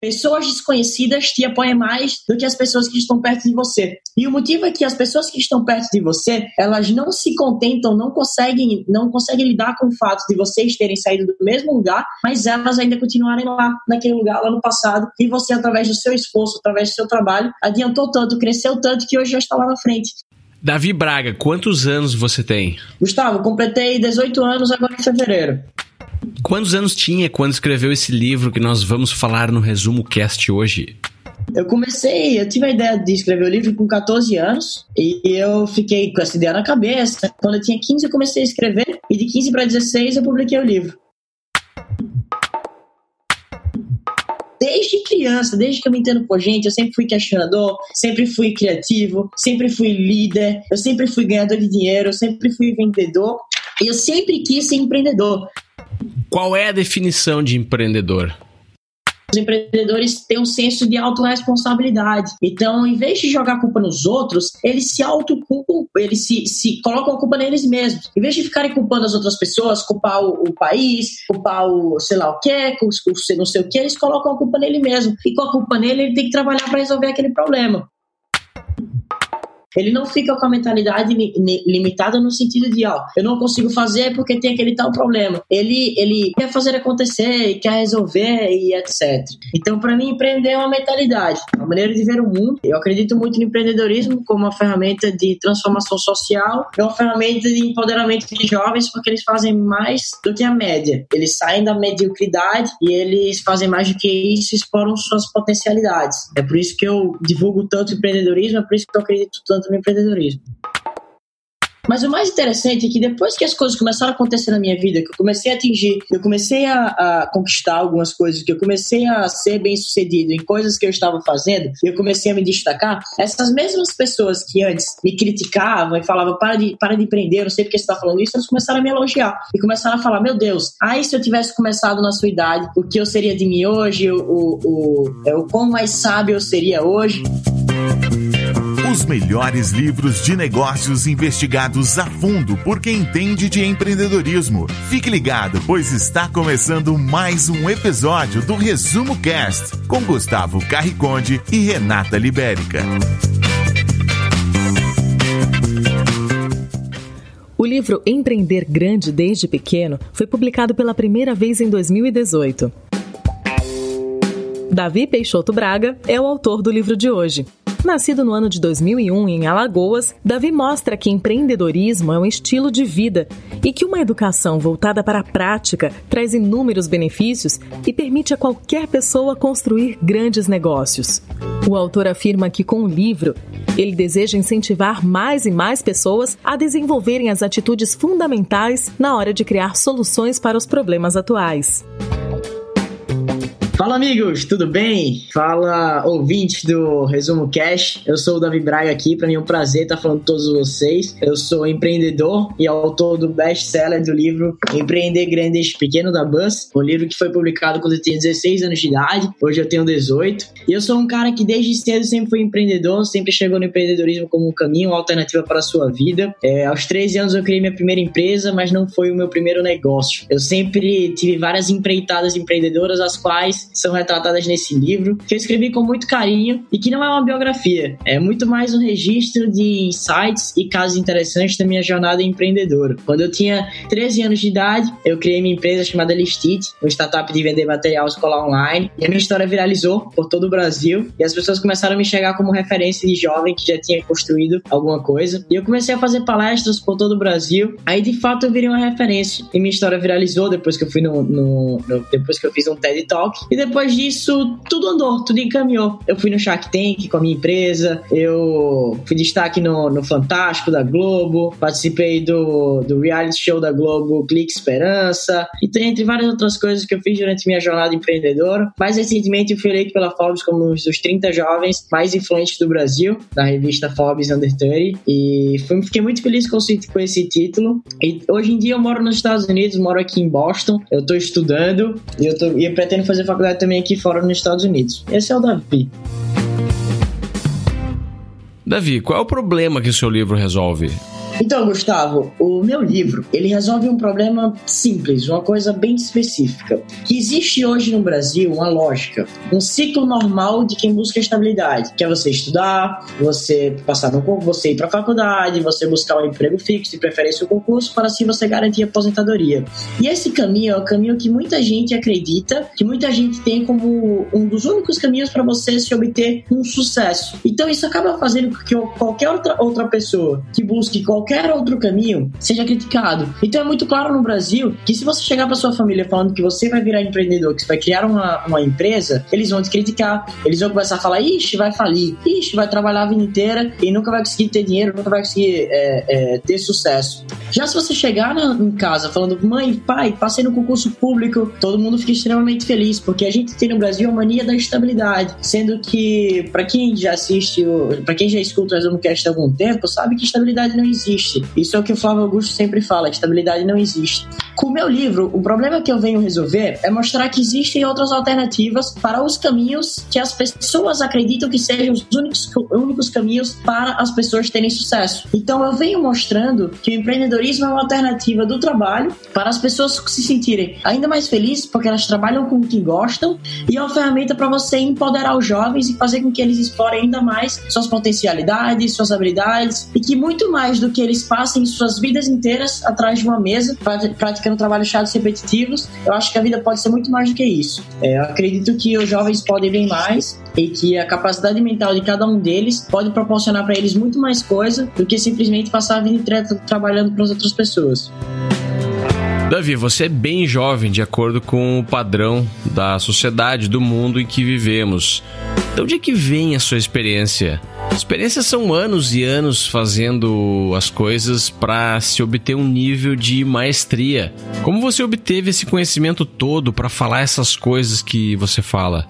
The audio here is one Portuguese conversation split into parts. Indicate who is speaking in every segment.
Speaker 1: pessoas desconhecidas te apoiam mais do que as pessoas que estão perto de você. E o motivo é que as pessoas que estão perto de você, elas não se contentam, não conseguem, não conseguem lidar com o fato de vocês terem saído do mesmo lugar, mas elas ainda continuarem lá, naquele lugar, lá no passado, e você, através do seu esforço, através do seu trabalho, adiantou tanto, cresceu tanto que hoje já está lá na frente.
Speaker 2: Davi Braga, quantos anos você tem?
Speaker 1: Gustavo, completei 18 anos agora em fevereiro.
Speaker 2: Quantos anos tinha quando escreveu esse livro que nós vamos falar no Resumo Cast hoje?
Speaker 1: Eu comecei, eu tive a ideia de escrever o livro com 14 anos e eu fiquei com essa ideia na cabeça. Quando eu tinha 15, eu comecei a escrever e de 15 para 16 eu publiquei o livro. Desde criança, desde que eu me entendo por gente, eu sempre fui questionador, sempre fui criativo, sempre fui líder, eu sempre fui ganhador de dinheiro, eu sempre fui vendedor eu sempre quis ser empreendedor.
Speaker 2: Qual é a definição de empreendedor?
Speaker 1: Os empreendedores têm um senso de autorresponsabilidade. Então, em vez de jogar a culpa nos outros, eles se autoculpam, eles se, se colocam a culpa neles mesmos. Em vez de ficarem culpando as outras pessoas, culpar o, o país, culpar o sei lá o que, não sei o que, eles colocam a culpa nele mesmo. E com a culpa nele, ele tem que trabalhar para resolver aquele problema. Ele não fica com a mentalidade limitada no sentido de, ó, eu não consigo fazer porque tem aquele tal problema. Ele, ele quer fazer acontecer e quer resolver e etc. Então, para mim, empreender é uma mentalidade, uma maneira de ver o mundo. Eu acredito muito no empreendedorismo como uma ferramenta de transformação social, é uma ferramenta de empoderamento de jovens porque eles fazem mais do que a média. Eles saem da mediocridade e eles fazem mais do que isso exploram suas potencialidades. É por isso que eu divulgo tanto empreendedorismo, é por isso que eu acredito tanto no empreendedorismo. Mas o mais interessante é que depois que as coisas começaram a acontecer na minha vida, que eu comecei a atingir, eu comecei a, a, conquistar algumas coisas, que eu comecei a ser bem sucedido em coisas que eu estava fazendo, eu comecei a me destacar, essas mesmas pessoas que antes me criticavam e falavam, para de, para de empreender, não sei porque você está falando isso, elas começaram a me elogiar. E começaram a falar, meu Deus, aí se eu tivesse começado na sua idade, o que eu seria de mim hoje, o, o, o, é, o quão mais sábio eu seria hoje.
Speaker 3: Os melhores livros de negócios investigados a fundo por quem entende de empreendedorismo. Fique ligado, pois está começando mais um episódio do Resumo Cast com Gustavo Carriconde e Renata Libérica.
Speaker 4: O livro Empreender Grande desde Pequeno foi publicado pela primeira vez em 2018. Davi Peixoto Braga é o autor do livro de hoje. Nascido no ano de 2001 em Alagoas, Davi mostra que empreendedorismo é um estilo de vida e que uma educação voltada para a prática traz inúmeros benefícios e permite a qualquer pessoa construir grandes negócios. O autor afirma que com o livro, ele deseja incentivar mais e mais pessoas a desenvolverem as atitudes fundamentais na hora de criar soluções para os problemas atuais.
Speaker 1: Fala amigos, tudo bem? Fala ouvintes do Resumo Cash. Eu sou o Davi Braga aqui, para mim é um prazer estar falando com todos vocês. Eu sou empreendedor e autor do best-seller do livro Empreender Grande Desde Pequeno da Buzz, um livro que foi publicado quando eu tinha 16 anos de idade, hoje eu tenho 18. E eu sou um cara que desde cedo sempre foi empreendedor, sempre chegou no empreendedorismo como um caminho, uma alternativa para a sua vida. É, aos 13 anos eu criei minha primeira empresa, mas não foi o meu primeiro negócio. Eu sempre tive várias empreitadas empreendedoras, as quais são retratadas nesse livro, que eu escrevi com muito carinho e que não é uma biografia, é muito mais um registro de insights e casos interessantes da minha jornada empreendedora. Quando eu tinha 13 anos de idade, eu criei minha empresa chamada Listit, uma startup de vender material escolar online, e a minha história viralizou por todo o Brasil e as pessoas começaram a me chegar como referência de jovem que já tinha construído alguma coisa. E eu comecei a fazer palestras por todo o Brasil. Aí de fato eu virei uma referência e minha história viralizou depois que eu fui no, no, no depois que eu fiz um TED Talk e depois disso, tudo andou, tudo encaminhou. Eu fui no Shark Tank com a minha empresa, eu fui destaque no, no Fantástico da Globo, participei do, do reality show da Globo Clique Esperança, e tem entre várias outras coisas que eu fiz durante minha jornada empreendedora. Mais recentemente, eu fui eleito pela Forbes como um dos 30 jovens mais influentes do Brasil, da revista Forbes Under 30, e fui, fiquei muito feliz com, com esse título. E hoje em dia eu moro nos Estados Unidos, moro aqui em Boston, eu estou estudando e eu, tô, e eu pretendo fazer faculdade também aqui fora nos Estados Unidos. Esse é o Davi.
Speaker 2: Davi, qual é o problema que o seu livro resolve?
Speaker 1: Então, Gustavo, o meu livro, ele resolve um problema simples, uma coisa bem específica. Que existe hoje no Brasil uma lógica, um ciclo normal de quem busca estabilidade, que é você estudar, você passar no concurso, você ir para a faculdade, você buscar um emprego fixo, de preferência o concurso, para assim você garantir aposentadoria. E esse caminho é o caminho que muita gente acredita, que muita gente tem como um dos únicos caminhos para você se obter um sucesso. Então isso acaba fazendo com que qualquer outra, outra pessoa que busque qualquer outro caminho seja criticado. Então é muito claro no Brasil que se você chegar para sua família falando que você vai virar empreendedor, que você vai criar uma, uma empresa, eles vão te criticar, eles vão começar a falar, ixi, vai falir, ixi, vai trabalhar a vida inteira e nunca vai conseguir ter dinheiro, nunca vai conseguir é, é, ter sucesso. Já se você chegar na, em casa falando, mãe, pai, passei no concurso público, todo mundo fica extremamente feliz, porque a gente tem no Brasil a mania da estabilidade, sendo que, para quem já assiste, para quem já escuta o Resumocast há algum tempo, sabe que estabilidade não existe. Isso é o que o Flávio Augusto sempre fala, estabilidade não existe. Com o meu livro, o problema que eu venho resolver é mostrar que existem outras alternativas para os caminhos que as pessoas acreditam que sejam os únicos, únicos caminhos para as pessoas terem sucesso. Então eu venho mostrando que o empreendedorismo é uma alternativa do trabalho para as pessoas se sentirem ainda mais felizes porque elas trabalham com o que gostam e é uma ferramenta para você empoderar os jovens e fazer com que eles explorem ainda mais suas potencialidades, suas habilidades e que muito mais do que eles passem suas vidas inteiras atrás de uma mesa praticando trabalhos chatos repetitivos, eu acho que a vida pode ser muito mais do que isso. É, eu acredito que os jovens podem bem mais e que a capacidade mental de cada um deles pode proporcionar para eles muito mais coisa do que simplesmente passar a vida inteira trabalhando para as outras pessoas.
Speaker 2: Davi, você é bem jovem de acordo com o padrão da sociedade, do mundo em que vivemos. De onde é que vem a sua experiência? Experiências são anos e anos fazendo as coisas para se obter um nível de maestria. Como você obteve esse conhecimento todo para falar essas coisas que você fala?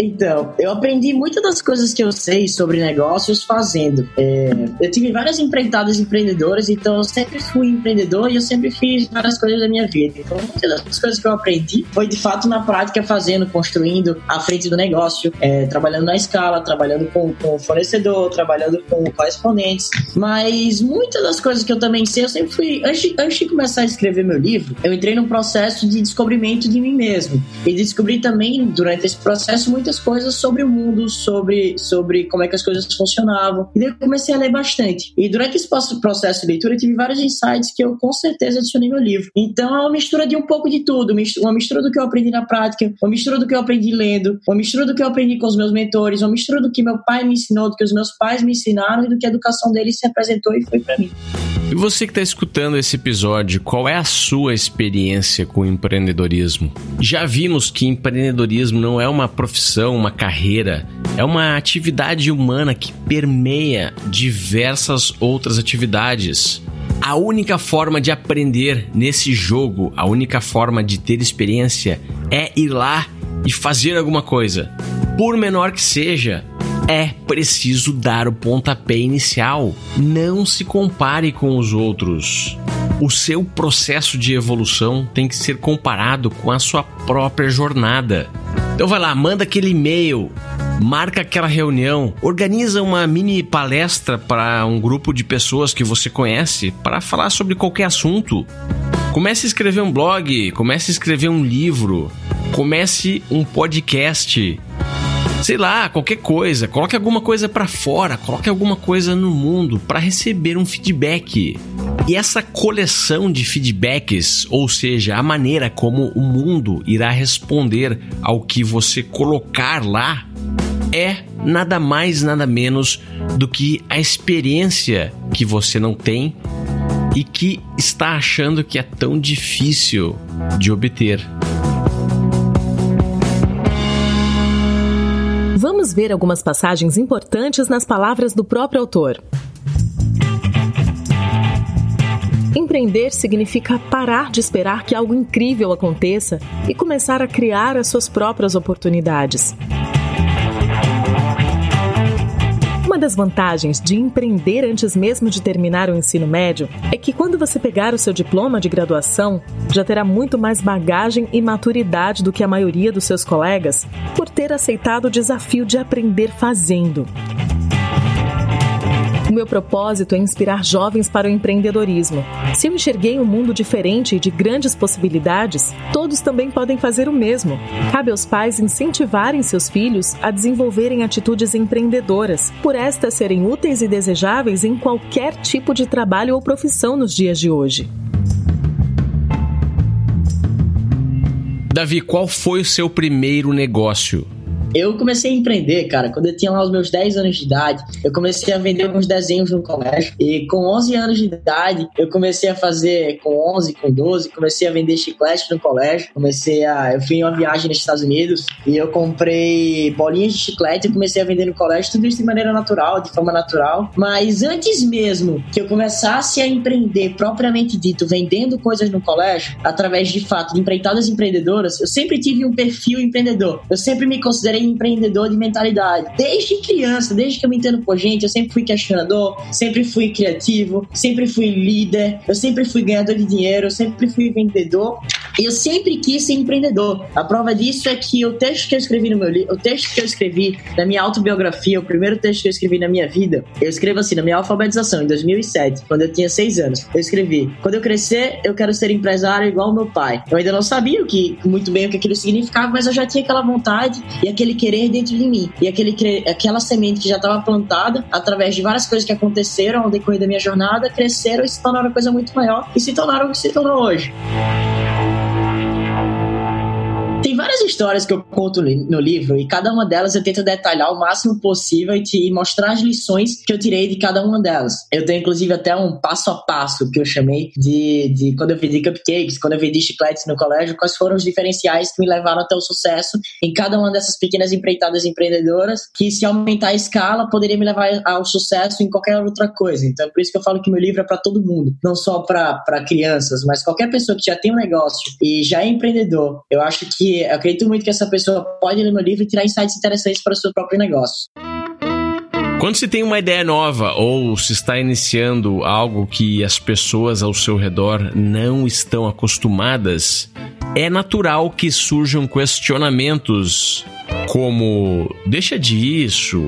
Speaker 1: Então, eu aprendi muitas das coisas que eu sei sobre negócios fazendo. É, eu tive várias empreitadas empreendedoras, então eu sempre fui empreendedor e eu sempre fiz várias coisas da minha vida. Então, muitas das coisas que eu aprendi foi de fato na prática, fazendo, construindo à frente do negócio, é, trabalhando na escala, trabalhando com, com fornecedor, trabalhando com correspondentes. Mas muitas das coisas que eu também sei, eu sempre fui. Antes antes de começar a escrever meu livro, eu entrei num processo de descobrimento de mim mesmo. E descobri também, durante esse processo, muito muitas coisas sobre o mundo, sobre, sobre como é que as coisas funcionavam. E daí eu comecei a ler bastante. E durante esse processo de leitura, eu tive vários insights que eu com certeza adicionei no livro. Então é uma mistura de um pouco de tudo. Uma mistura do que eu aprendi na prática, uma mistura do que eu aprendi lendo, uma mistura do que eu aprendi com os meus mentores, uma mistura do que meu pai me ensinou, do que os meus pais me ensinaram e do que a educação deles se apresentou e foi para mim.
Speaker 2: E você que está escutando esse episódio, qual é a sua experiência com empreendedorismo? Já vimos que empreendedorismo não é uma profissão profissão, uma carreira, é uma atividade humana que permeia diversas outras atividades. A única forma de aprender nesse jogo, a única forma de ter experiência é ir lá e fazer alguma coisa. Por menor que seja, é preciso dar o pontapé inicial. Não se compare com os outros. O seu processo de evolução tem que ser comparado com a sua própria jornada. Então vai lá, manda aquele e-mail, marca aquela reunião, organiza uma mini palestra para um grupo de pessoas que você conhece para falar sobre qualquer assunto. Comece a escrever um blog, comece a escrever um livro, comece um podcast. Sei lá, qualquer coisa, coloque alguma coisa para fora, coloque alguma coisa no mundo para receber um feedback. E essa coleção de feedbacks, ou seja, a maneira como o mundo irá responder ao que você colocar lá, é nada mais, nada menos do que a experiência que você não tem e que está achando que é tão difícil de obter.
Speaker 4: Vamos ver algumas passagens importantes nas palavras do próprio autor. Empreender significa parar de esperar que algo incrível aconteça e começar a criar as suas próprias oportunidades. Uma das vantagens de empreender antes mesmo de terminar o ensino médio é que quando você pegar o seu diploma de graduação, já terá muito mais bagagem e maturidade do que a maioria dos seus colegas por ter aceitado o desafio de aprender fazendo. Meu propósito é inspirar jovens para o empreendedorismo. Se eu enxerguei um mundo diferente e de grandes possibilidades, todos também podem fazer o mesmo. Cabe aos pais incentivarem seus filhos a desenvolverem atitudes empreendedoras, por estas serem úteis e desejáveis em qualquer tipo de trabalho ou profissão nos dias de hoje.
Speaker 2: Davi, qual foi o seu primeiro negócio?
Speaker 1: Eu comecei a empreender, cara, quando eu tinha lá os meus 10 anos de idade. Eu comecei a vender alguns desenhos no colégio. E com 11 anos de idade, eu comecei a fazer, com 11, com 12, comecei a vender chiclete no colégio. Comecei a. Eu fui em uma viagem nos Estados Unidos e eu comprei bolinhas de chiclete e comecei a vender no colégio. Tudo isso de maneira natural, de forma natural. Mas antes mesmo que eu começasse a empreender propriamente dito, vendendo coisas no colégio, através de fato de empreitadas empreendedoras, eu sempre tive um perfil empreendedor. Eu sempre me considerei empreendedor de mentalidade. Desde criança, desde que eu me entendo por gente, eu sempre fui questionador, sempre fui criativo, sempre fui líder, eu sempre fui ganhador de dinheiro, eu sempre fui vendedor. Eu sempre quis ser empreendedor. A prova disso é que o texto que eu escrevi no meu livro, o texto que eu escrevi na minha autobiografia, o primeiro texto que eu escrevi na minha vida, eu escrevo assim, na minha alfabetização, em 2007, quando eu tinha seis anos. Eu escrevi: Quando eu crescer, eu quero ser empresário igual meu pai. Eu ainda não sabia o que, muito bem o que aquilo significava, mas eu já tinha aquela vontade e aquele querer dentro de mim. E aquele, aquela semente que já estava plantada, através de várias coisas que aconteceram ao decorrer da minha jornada, cresceram e se tornaram uma coisa muito maior e se tornaram o que se tornou hoje. Tem várias histórias que eu conto no livro e cada uma delas eu tento detalhar o máximo possível e te mostrar as lições que eu tirei de cada uma delas. Eu tenho inclusive até um passo a passo que eu chamei de, de quando eu vendi cupcakes, quando eu vendi chicletes no colégio, quais foram os diferenciais que me levaram até o sucesso em cada uma dessas pequenas empreitadas empreendedoras, que se aumentar a escala poderia me levar ao sucesso em qualquer outra coisa. Então, é por isso que eu falo que meu livro é para todo mundo, não só para crianças, mas qualquer pessoa que já tem um negócio e já é empreendedor. Eu acho que eu acredito muito que essa pessoa pode ler meu livro e tirar insights interessantes para o seu próprio negócio.
Speaker 2: Quando se tem uma ideia nova ou se está iniciando algo que as pessoas ao seu redor não estão acostumadas, é natural que surjam questionamentos como: deixa disso,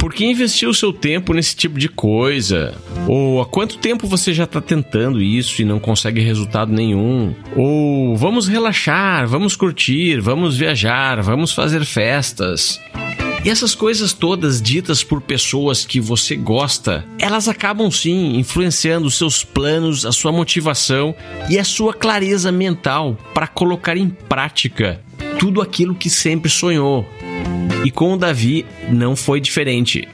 Speaker 2: por que investiu o seu tempo nesse tipo de coisa? Ou há quanto tempo você já está tentando isso e não consegue resultado nenhum? Ou vamos relaxar, vamos curtir, vamos viajar, vamos fazer festas. E essas coisas todas ditas por pessoas que você gosta, elas acabam sim influenciando os seus planos, a sua motivação e a sua clareza mental para colocar em prática tudo aquilo que sempre sonhou. E com o Davi não foi diferente.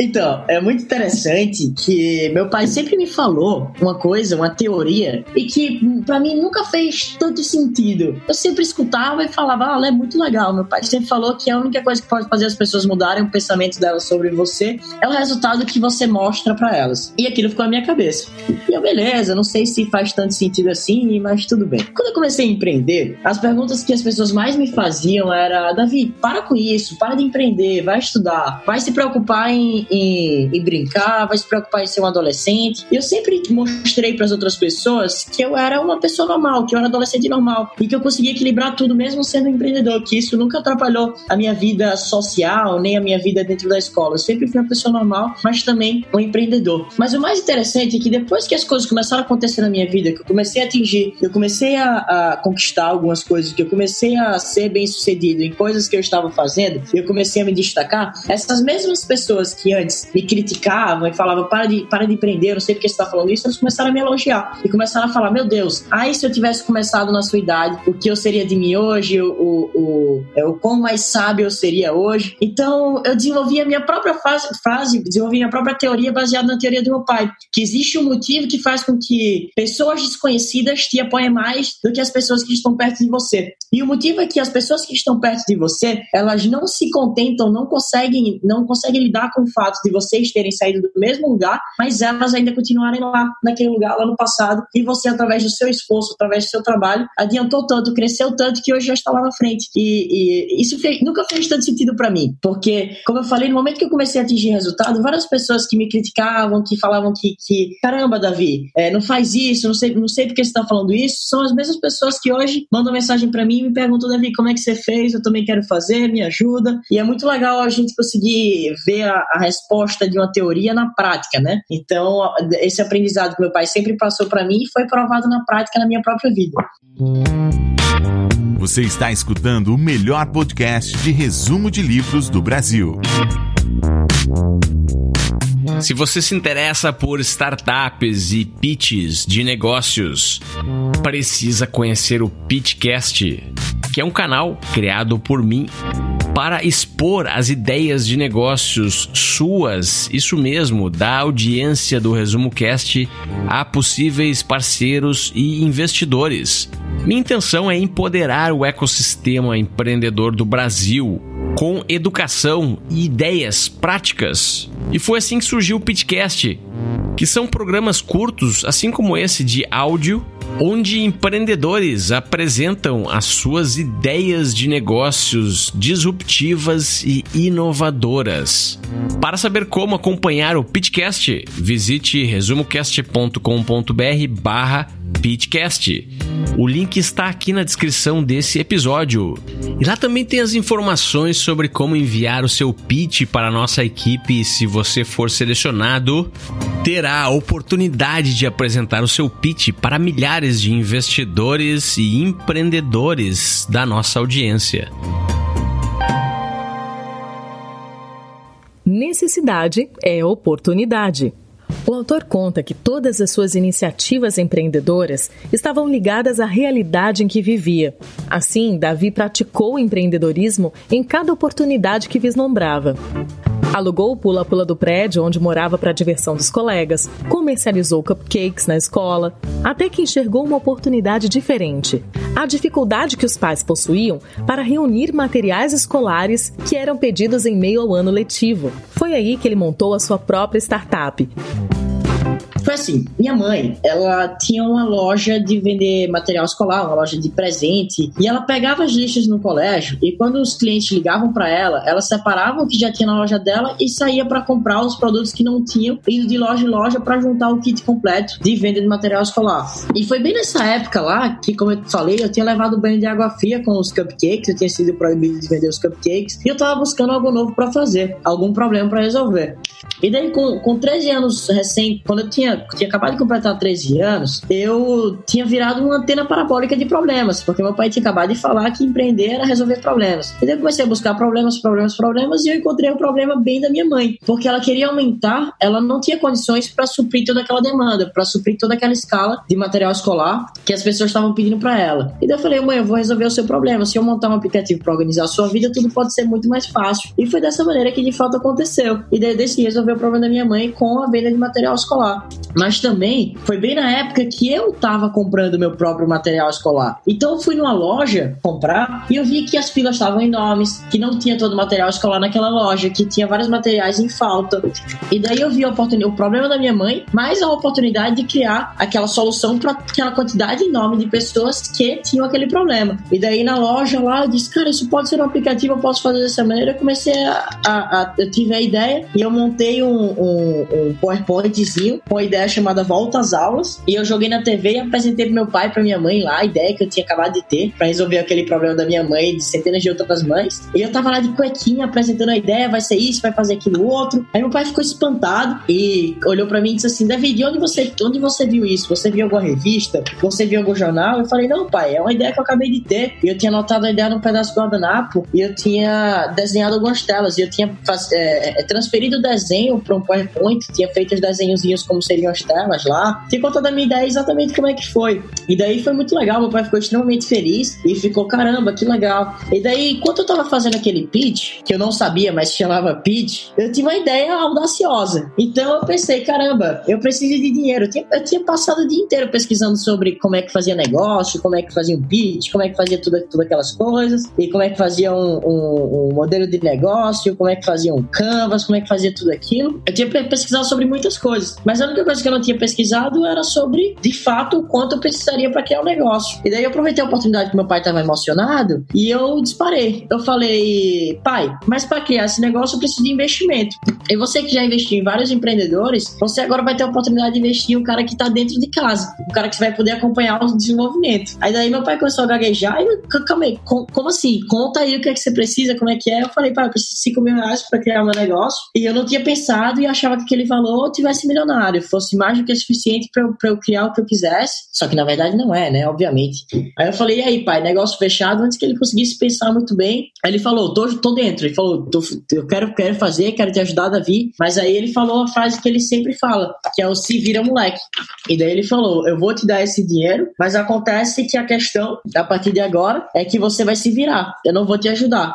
Speaker 1: Então, é muito interessante que meu pai sempre me falou uma coisa, uma teoria, e que para mim nunca fez tanto sentido. Eu sempre escutava e falava, ah, é muito legal. Meu pai sempre falou que a única coisa que pode fazer as pessoas mudarem o pensamento delas sobre você é o resultado que você mostra para elas. E aquilo ficou na minha cabeça. E eu, beleza, não sei se faz tanto sentido assim, mas tudo bem. Quando eu comecei a empreender, as perguntas que as pessoas mais me faziam era, Davi, para com isso, para de empreender, vai estudar, vai se preocupar em, em, em brincar, vai se preocupar em ser um adolescente. E eu sempre mostrei para as outras pessoas que eu era uma pessoa normal, que eu era adolescente normal e que eu conseguia equilibrar tudo mesmo sendo empreendedor, que isso nunca atrapalhou a minha vida social, nem a minha vida dentro da escola. Eu sempre fui uma pessoa normal, mas também um empreendedor. Mas o mais interessante é que depois que as coisas começaram a acontecer na minha vida, que eu comecei a atingir, eu comecei a, a conquistar algumas coisas, que eu comecei a ser bem sucedido em coisas que eu estava fazendo, eu comecei a me destacar, essas mesmas pessoas que antes me criticavam e falavam para de, para de empreender, eu não sei porque você está falando isso, elas começaram a me elogiar e começaram a falar: Meu Deus, aí se eu tivesse começado na sua idade, o que eu seria de mim hoje, o, o, o, é, o quão mais sábio eu seria hoje. Então eu desenvolvi a minha própria frase desenvolvi a minha própria teoria baseada na teoria do meu pai, que existe um motivo que faz com que pessoas desconhecidas te apoiem mais do que as pessoas que estão perto de você. E o motivo é que as pessoas que estão perto de você, elas não se contentam, não conseguem, não conseguem lidar com o fato de vocês terem saído do mesmo lugar, mas elas ainda continuarem lá, naquele lugar, lá no passado, e você, através do seu esforço, através do seu trabalho, adiantou tanto, cresceu tanto que hoje já está lá na frente. E, e isso fez, nunca fez tanto sentido para mim, porque, como eu falei, no momento que eu comecei a atingir resultado, várias pessoas que me criticavam, que falavam que, que caramba, Davi, é, não faz isso, não sei, não sei porque você está falando isso, são as mesmas pessoas que hoje mandam mensagem para mim e me perguntam, Davi, como é que você fez? Eu também quero fazer, me ajuda. E é muito legal a gente conseguir ver a, a resposta de uma teoria na prática, né? Então, esse aprendizado que meu pai sempre passou para mim foi provado na prática na minha própria vida.
Speaker 3: Você está escutando o melhor podcast de resumo de livros do Brasil.
Speaker 2: Se você se interessa por startups e pitches de negócios, precisa conhecer o Pitchcast, que é um canal criado por mim para expor as ideias de negócios suas, isso mesmo, da audiência do Resumo Cast a possíveis parceiros e investidores. Minha intenção é empoderar o ecossistema empreendedor do Brasil com educação e ideias práticas. E foi assim que surgiu o Pitcast, que são programas curtos, assim como esse de áudio, onde empreendedores apresentam as suas ideias de negócios disruptivas e inovadoras. Para saber como acompanhar o Pitcast, visite resumocast.com.br barra Pitcast. O link está aqui na descrição desse episódio. E lá também tem as informações sobre como enviar o seu pitch para a nossa equipe. Se você for selecionado, terá a oportunidade de apresentar o seu pitch para milhares de investidores e empreendedores da nossa audiência.
Speaker 4: Necessidade é oportunidade. O autor conta que todas as suas iniciativas empreendedoras estavam ligadas à realidade em que vivia. Assim, Davi praticou o empreendedorismo em cada oportunidade que vislumbrava. Alugou o pula-pula do prédio onde morava para diversão dos colegas, comercializou cupcakes na escola, até que enxergou uma oportunidade diferente: a dificuldade que os pais possuíam para reunir materiais escolares que eram pedidos em meio ao ano letivo. Foi aí que ele montou a sua própria startup.
Speaker 1: Foi assim, minha mãe, ela tinha uma loja de vender material escolar, uma loja de presente, e ela pegava as listas no colégio e quando os clientes ligavam para ela, ela separava o que já tinha na loja dela e saía para comprar os produtos que não tinham, indo de loja em loja para juntar o kit completo de venda de material escolar. E foi bem nessa época lá que, como eu falei, eu tinha levado banho de água fria com os cupcakes, eu tinha sido proibido de vender os cupcakes, e eu tava buscando algo novo para fazer, algum problema para resolver. E daí, com, com 13 anos recém, quando eu tinha tinha acabado de completar 13 anos, eu tinha virado uma antena parabólica de problemas, porque meu pai tinha acabado de falar que empreender era resolver problemas. E daí eu comecei a buscar problemas, problemas, problemas, e eu encontrei o um problema bem da minha mãe, porque ela queria aumentar, ela não tinha condições para suprir toda aquela demanda, para suprir toda aquela escala de material escolar que as pessoas estavam pedindo para ela. E daí eu falei, mãe, eu vou resolver o seu problema. Se eu montar um aplicativo para organizar a sua vida, tudo pode ser muito mais fácil. E foi dessa maneira que de fato aconteceu. E daí eu decidi resolver o problema da minha mãe com a venda de material escolar. Mas também foi bem na época que eu tava comprando meu próprio material escolar. Então eu fui numa loja comprar e eu vi que as filas estavam enormes, que não tinha todo o material escolar naquela loja, que tinha vários materiais em falta. E daí eu vi o problema da minha mãe, mais a oportunidade de criar aquela solução para aquela quantidade enorme de pessoas que tinham aquele problema. E daí na loja lá eu disse, cara, isso pode ser um aplicativo, eu posso fazer dessa maneira. Eu comecei a, a, a eu tive a ideia e eu montei um, um, um PowerPointzinho com ideia chamada Volta às Aulas. E eu joguei na TV e apresentei pro meu pai pra minha mãe lá a ideia que eu tinha acabado de ter para resolver aquele problema da minha mãe e de centenas de outras mães. E eu tava lá de cuequinha apresentando a ideia, vai ser isso, vai fazer aquilo outro. Aí meu pai ficou espantado e olhou para mim e disse assim: David, de onde você, onde você viu isso? Você viu alguma revista? Você viu algum jornal? Eu falei: Não, pai, é uma ideia que eu acabei de ter. E eu tinha anotado a ideia num pedaço do guardanapo e eu tinha desenhado algumas telas. E eu tinha é, é, transferido o desenho para um PowerPoint, tinha feito os desenhozinhos como seriam as telas lá. Tinha contado a minha ideia exatamente como é que foi. E daí foi muito legal, meu pai ficou extremamente feliz e ficou, caramba, que legal. E daí, enquanto eu tava fazendo aquele pitch, que eu não sabia, mas chamava pitch, eu tive uma ideia audaciosa. Então eu pensei, caramba, eu preciso de dinheiro. Eu tinha, eu tinha passado o dia inteiro pesquisando sobre como é que fazia negócio, como é que fazia um pitch, como é que fazia tudo, tudo aquelas coisas, e como é que fazia um, um, um modelo de negócio, como é que fazia um canvas, como é que fazia tudo aquilo. Eu tinha pesquisado sobre muitas coisas, mas a única coisa que eu não tinha pesquisado era sobre, de fato, o quanto eu precisaria para criar um negócio. E daí eu aproveitei a oportunidade que meu pai estava emocionado e eu disparei. Eu falei, pai, mas para criar esse negócio eu preciso de investimento. E você que já investiu em vários empreendedores, você agora vai ter a oportunidade de investir em um cara que está dentro de casa, um cara que vai poder acompanhar o desenvolvimento. Aí daí meu pai começou a gaguejar e eu, calma aí, como assim? Conta aí o que é que você precisa, como é que é. Eu falei, pai, eu preciso de 5 mil reais para criar meu negócio. E eu não tinha pensado e achava que aquele valor tivesse milionário, fosse mais do que suficiente para eu, criar o que eu quisesse. Só que na verdade não é, né? Obviamente. Aí eu falei, e aí, pai, negócio fechado antes que ele conseguisse pensar muito bem. Aí ele falou, tô, tô dentro. Ele falou, tô, eu quero, quero fazer, quero te ajudar, Davi. Mas aí ele falou a frase que ele sempre fala, que é o se vira moleque. E daí ele falou, eu vou te dar esse dinheiro, mas acontece que a questão, a partir de agora, é que você vai se virar. Eu não vou te ajudar.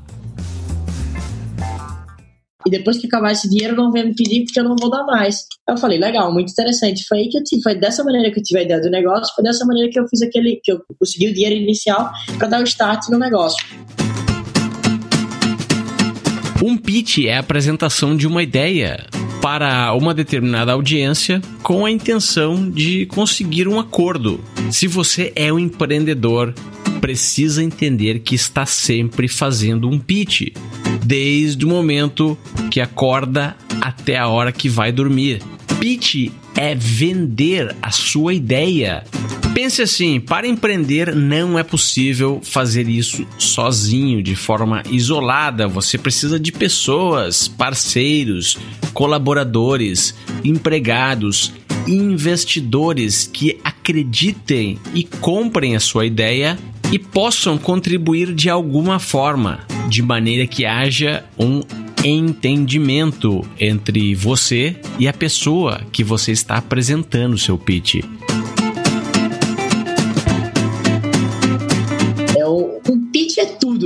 Speaker 1: E depois que acabar esse dinheiro, não vem me pedir porque eu não vou dar mais. Eu falei, legal, muito interessante. Foi aí que eu tive, foi dessa maneira que eu tive a ideia do negócio, foi dessa maneira que eu fiz aquele, que eu consegui o dinheiro inicial para dar o start no negócio.
Speaker 2: Um pitch é a apresentação de uma ideia para uma determinada audiência com a intenção de conseguir um acordo. Se você é um empreendedor, precisa entender que está sempre fazendo um pitch, desde o momento que acorda até a hora que vai dormir. Pitch é vender a sua ideia. Pense assim: para empreender não é possível fazer isso sozinho, de forma isolada. Você precisa de pessoas, parceiros, colaboradores, empregados, investidores que acreditem e comprem a sua ideia e possam contribuir de alguma forma, de maneira que haja um entendimento entre você e a pessoa que você está apresentando o seu pitch.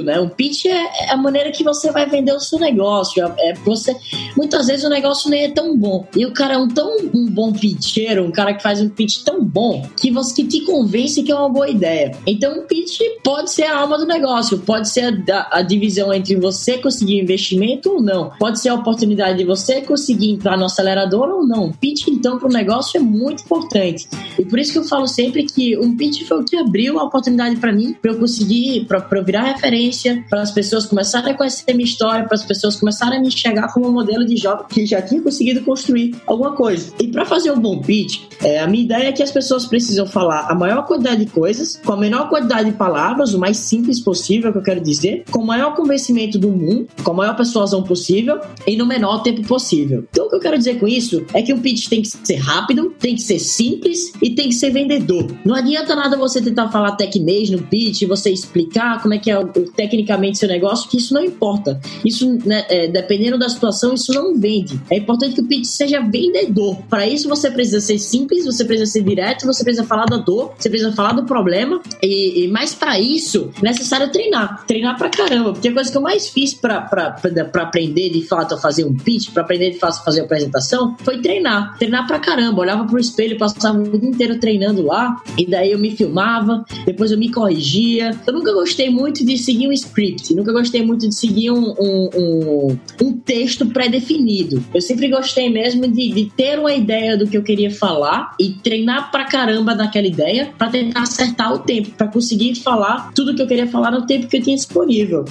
Speaker 1: Né? Um pitch é, é a maneira que você vai vender o seu negócio. É, é você, muitas vezes o negócio nem é tão bom. E o cara é um tão um bom pitcheiro, um cara que faz um pitch tão bom que você que te convence que é uma boa ideia. Então, um pitch pode ser a alma do negócio, pode ser a, a divisão entre você conseguir investimento ou não. Pode ser a oportunidade de você conseguir entrar no acelerador ou não. Pitch, então, para o negócio é muito importante. E por isso que eu falo sempre que um pitch foi o que abriu a oportunidade para mim, para eu conseguir, para eu virar referência para as pessoas começarem a conhecer minha história, para as pessoas começarem a me enxergar como um modelo de jovem que já tinha conseguido construir alguma coisa. E para fazer um bom pitch, é, a minha ideia é que as pessoas precisam falar a maior quantidade de coisas, com a menor quantidade de palavras, o mais simples possível, que eu quero dizer, com o maior convencimento do mundo, com a maior persuasão possível e no menor tempo possível. Então, o que eu quero dizer com isso é que o pitch tem que ser rápido, tem que ser simples e tem que ser vendedor. Não adianta nada você tentar falar tecnês no pitch, você explicar como é que é o, o tecnicamente seu negócio, que isso não importa. Isso, né, é, dependendo da situação, isso não vende. É importante que o pitch seja vendedor. Para isso, você precisa ser simples, você precisa ser direto, você precisa falar da dor, você precisa falar do problema. E, e mais para isso, é necessário treinar. Treinar pra caramba. Porque a coisa que eu mais fiz para aprender de fato a fazer um pitch, para aprender de fato a fazer a apresentação, foi treinar. Treinar pra caramba. Olhava pro espelho, passava o dia inteiro treinando lá. E daí eu me filmava, depois eu me corrigia. Eu nunca gostei muito de seguir um script. Nunca gostei muito de seguir um, um, um, um texto pré-definido. Eu sempre gostei mesmo de, de, ter uma ideia do que eu queria falar e treinar pra caramba naquela ideia para tentar acertar o tempo, para conseguir falar tudo que eu queria falar no tempo que eu tinha disponível.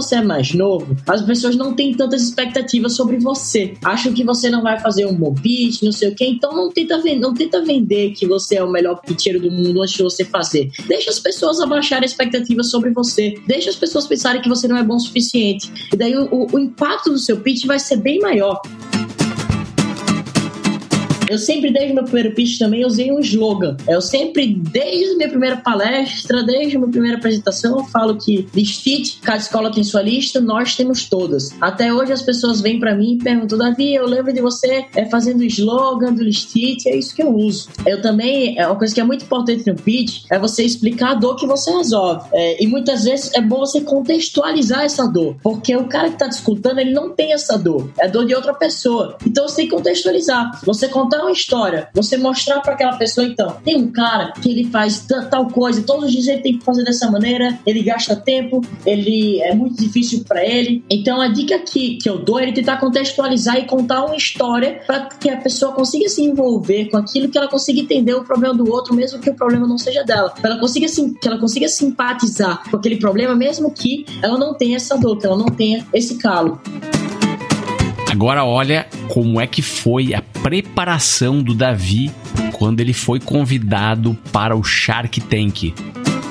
Speaker 1: Você é mais novo, as pessoas não têm tantas expectativas sobre você. Acham que você não vai fazer um bom pitch, não sei o quê. Então não tenta, não tenta vender que você é o melhor pitcheiro do mundo antes de você fazer. Deixa as pessoas abaixarem expectativas sobre você. Deixa as pessoas pensarem que você não é bom o suficiente. E daí o, o impacto do seu pitch vai ser bem maior. Eu sempre, desde meu primeiro pitch também, usei um slogan. Eu sempre, desde minha primeira palestra, desde minha primeira apresentação, eu falo que listite, cada escola tem sua lista, nós temos todas. Até hoje as pessoas vêm para mim e perguntam, Davi, eu lembro de você é, fazendo slogan do listite, é isso que eu uso. Eu também, é uma coisa que é muito importante no pitch, é você explicar a dor que você resolve. É, e muitas vezes é bom você contextualizar essa dor, porque o cara que tá discutindo, ele não tem essa dor, é dor de outra pessoa. Então você tem que contextualizar. Você contar uma história, você mostrar para aquela pessoa, então, tem um cara que ele faz tal coisa, todos os dias ele tem que fazer dessa maneira, ele gasta tempo, ele é muito difícil para ele. Então a dica que, que eu dou é ele tentar contextualizar e contar uma história para que a pessoa consiga se envolver com aquilo que ela consiga entender o problema do outro, mesmo que o problema não seja dela. Ela consiga, que ela consiga simpatizar com aquele problema, mesmo que ela não tenha essa dor, que ela não tenha esse calo.
Speaker 2: Agora olha como é que foi a preparação do Davi quando ele foi convidado para o Shark Tank.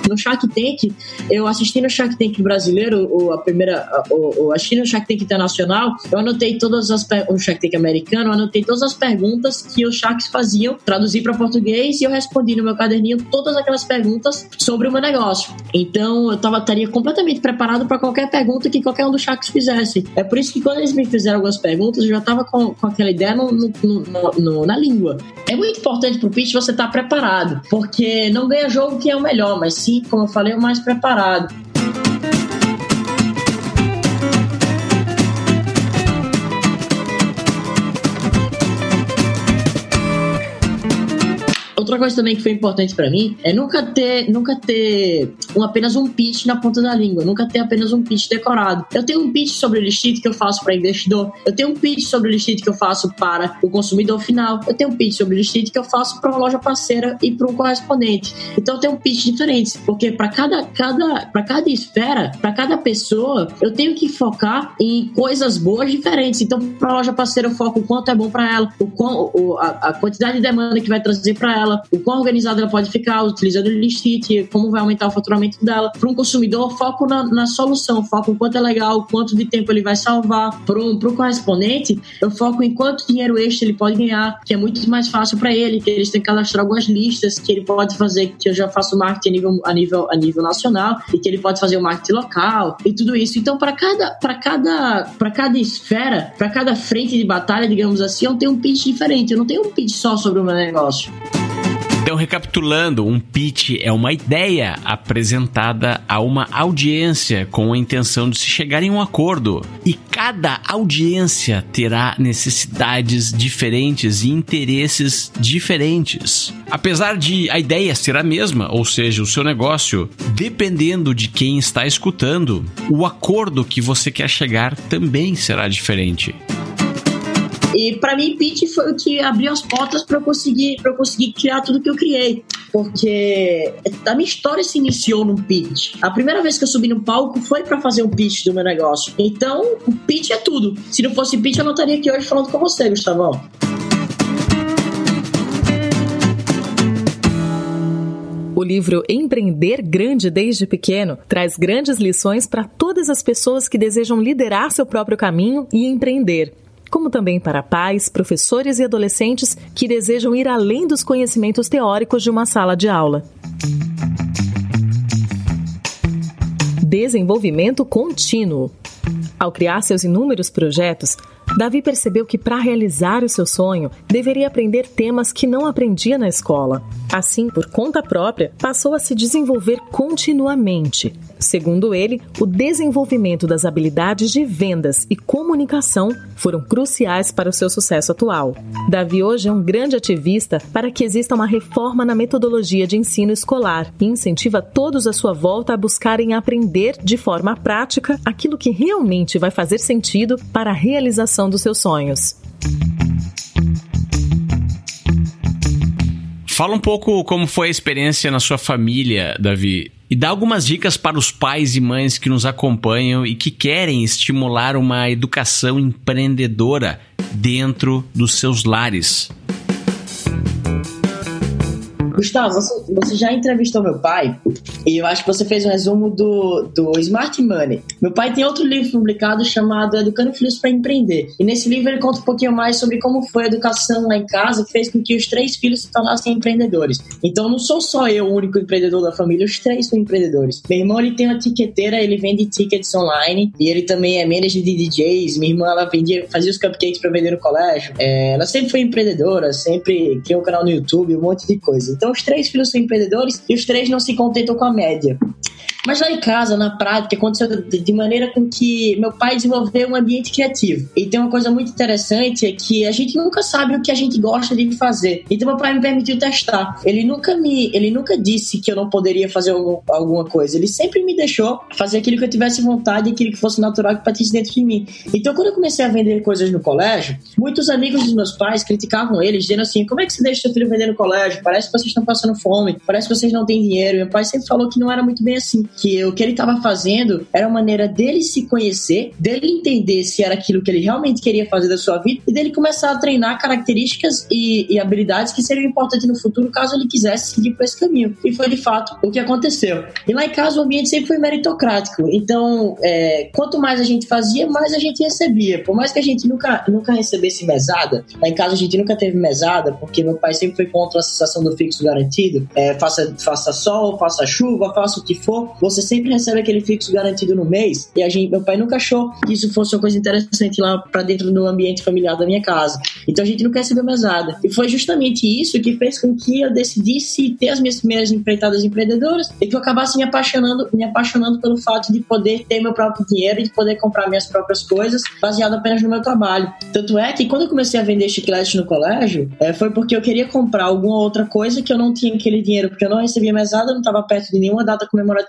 Speaker 1: No Shark Tank, eu assisti no Shark Tank brasileiro, ou a primeira, ou, assisti no Shark Tank internacional, eu anotei todas as o Shark Tank americano, eu anotei todas as perguntas que os Sharks faziam, traduzi para português e eu respondi no meu caderninho todas aquelas perguntas sobre o meu negócio. Então eu tava, estaria completamente preparado para qualquer pergunta que qualquer um dos Sharks fizesse. É por isso que quando eles me fizeram algumas perguntas, eu já tava com, com aquela ideia no, no, no, na língua. É muito importante pro pitch você estar tá preparado, porque não ganha jogo que é o melhor, mas sim como eu falei, o mais preparado. Outra coisa também que foi importante para mim é nunca ter, nunca ter um, apenas um pitch na ponta da língua, nunca ter apenas um pitch decorado. Eu tenho um pitch sobre o listed que eu faço para investidor, eu tenho um pitch sobre o listed que eu faço para o consumidor final, eu tenho um pitch sobre o listed que eu faço para uma loja parceira e para um correspondente. Então eu tenho um pitch diferente, porque para cada, cada, para cada esfera, para cada pessoa, eu tenho que focar em coisas boas diferentes. Então, para a loja parceira, eu foco o quanto é bom para ela, o, o, a, a quantidade de demanda que vai trazer para ela, o quão organizada ela pode ficar utilizando o List como vai aumentar o faturamento dela. Para um consumidor, foco na, na, solução, foco em quanto é legal, quanto de tempo ele vai salvar. Para um correspondente, eu foco em quanto dinheiro extra ele pode ganhar, que é muito mais fácil para ele, que eles têm que cadastrar algumas listas que ele pode fazer, que eu já faço marketing a nível, a nível, a nível nacional e que ele pode fazer o marketing local e tudo isso. Então, para cada, para cada, para cada esfera, para cada frente de batalha, digamos assim, eu tenho um pitch diferente. Eu não tenho um pitch só sobre o meu negócio.
Speaker 2: Então, recapitulando, um pitch é uma ideia apresentada a uma audiência com a intenção de se chegar em um acordo. E cada audiência terá necessidades diferentes e interesses diferentes. Apesar de a ideia ser a mesma, ou seja, o seu negócio, dependendo de quem está escutando, o acordo que você quer chegar também será diferente.
Speaker 1: E para mim, pitch foi o que abriu as portas para eu conseguir para conseguir criar tudo que eu criei. Porque a minha história se iniciou num pitch. A primeira vez que eu subi no palco foi para fazer um pitch do meu negócio. Então, o pitch é tudo. Se não fosse pitch, eu não estaria aqui hoje falando com você, Gustavão.
Speaker 4: O livro Empreender Grande desde Pequeno traz grandes lições para todas as pessoas que desejam liderar seu próprio caminho e empreender como também para pais, professores e adolescentes que desejam ir além dos conhecimentos teóricos de uma sala de aula. Desenvolvimento contínuo. Ao criar seus inúmeros projetos, Davi percebeu que para realizar o seu sonho, deveria aprender temas que não aprendia na escola. Assim, por conta própria, passou a se desenvolver continuamente. Segundo ele, o desenvolvimento das habilidades de vendas e comunicação foram cruciais para o seu sucesso atual. Davi hoje é um grande ativista para que exista uma reforma na metodologia de ensino escolar e incentiva todos à sua volta a buscarem aprender de forma prática aquilo que realmente vai fazer sentido para a realização dos seus sonhos.
Speaker 2: Fala um pouco como foi a experiência na sua família, Davi, e dá algumas dicas para os pais e mães que nos acompanham e que querem estimular uma educação empreendedora dentro dos seus lares.
Speaker 1: Gustavo, você, você já entrevistou meu pai e eu acho que você fez um resumo do, do Smart Money. Meu pai tem outro livro publicado chamado Educando Filhos para Empreender. E nesse livro ele conta um pouquinho mais sobre como foi a educação lá em casa que fez com que os três filhos se tornassem empreendedores. Então não sou só eu o único empreendedor da família, os três são empreendedores. Meu irmão ele tem uma tiqueteira, ele vende tickets online e ele também é manager de DJs. Minha irmã ela vendia, fazia os cupcakes para vender no colégio. É, ela sempre foi empreendedora, sempre criou um canal no YouTube, um monte de coisa. Então os três filhos são empreendedores e os três não se contentam com a média. Mas lá em casa, na prática, aconteceu de maneira com que meu pai desenvolveu um ambiente criativo. E tem uma coisa muito interessante é que a gente nunca sabe o que a gente gosta de fazer. Então meu pai me permitiu testar. Ele nunca me, ele nunca disse que eu não poderia fazer algum, alguma coisa. Ele sempre me deixou fazer aquilo que eu tivesse vontade, aquilo que fosse natural que partisse dentro de mim. Então quando eu comecei a vender coisas no colégio, muitos amigos dos meus pais criticavam eles, dizendo assim: "Como é que você deixa seu filho vender no colégio? Parece que vocês estão passando fome, parece que vocês não têm dinheiro". Meu pai sempre falou que não era muito bem assim que o que ele estava fazendo era uma maneira dele se conhecer, dele entender se era aquilo que ele realmente queria fazer da sua vida e dele começar a treinar características e, e habilidades que seriam importantes no futuro caso ele quisesse seguir por esse caminho. E foi de fato o que aconteceu. E lá em casa o ambiente sempre foi meritocrático. Então, é, quanto mais a gente fazia, mais a gente recebia. Por mais que a gente nunca, nunca recebesse mesada, lá em casa a gente nunca teve mesada, porque meu pai sempre foi contra a sensação do fixo garantido. É, faça, faça sol, faça chuva, faça o que for você sempre recebe aquele fixo garantido no mês. E a gente, meu pai nunca achou que isso fosse uma coisa interessante lá para dentro do ambiente familiar da minha casa. Então a gente nunca recebeu mesada. E foi justamente isso que fez com que eu decidisse ter as minhas primeiras empreitadas empreendedoras e que eu acabasse me apaixonando, me apaixonando pelo fato de poder ter meu próprio dinheiro e de poder comprar minhas próprias coisas baseado apenas no meu trabalho. Tanto é que quando eu comecei a vender chicletes no colégio, é, foi porque eu queria comprar alguma outra coisa que eu não tinha aquele dinheiro, porque eu não recebia mesada, não estava perto de nenhuma data comemorativa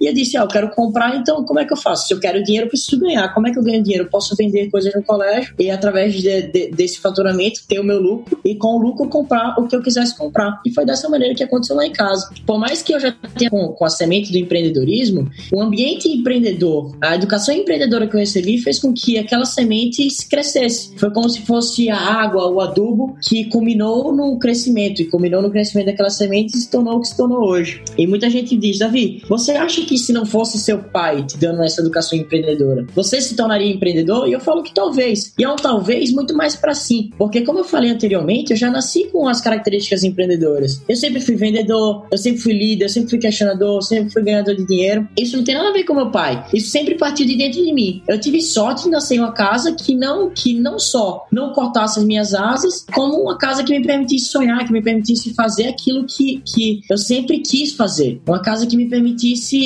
Speaker 1: e eu disse: Ah, eu quero comprar, então como é que eu faço? Se eu quero dinheiro, eu preciso ganhar. Como é que eu ganho dinheiro? Eu posso vender coisas no colégio e, através de, de, desse faturamento, ter o meu lucro e, com o lucro, comprar o que eu quisesse comprar. E foi dessa maneira que aconteceu lá em casa. Por mais que eu já tenha com, com a semente do empreendedorismo, o ambiente empreendedor, a educação empreendedora que eu recebi fez com que aquela semente crescesse. Foi como se fosse a água, o adubo que culminou no crescimento e culminou no crescimento daquela semente e se tornou o que se tornou hoje. E muita gente diz, Davi, você acha que se não fosse seu pai te dando essa educação empreendedora, você se tornaria empreendedor? E eu falo que talvez. E é um talvez muito mais para sim. Porque, como eu falei anteriormente, eu já nasci com as características empreendedoras. Eu sempre fui vendedor, eu sempre fui líder, eu sempre fui questionador, eu sempre fui ganhador de dinheiro. Isso não tem nada a ver com meu pai. Isso sempre partiu de dentro de mim. Eu tive sorte de nascer em uma casa que não, que não só não cortasse as minhas asas, como uma casa que me permitisse sonhar, que me permitisse fazer aquilo que, que eu sempre quis fazer. Uma casa que me permitisse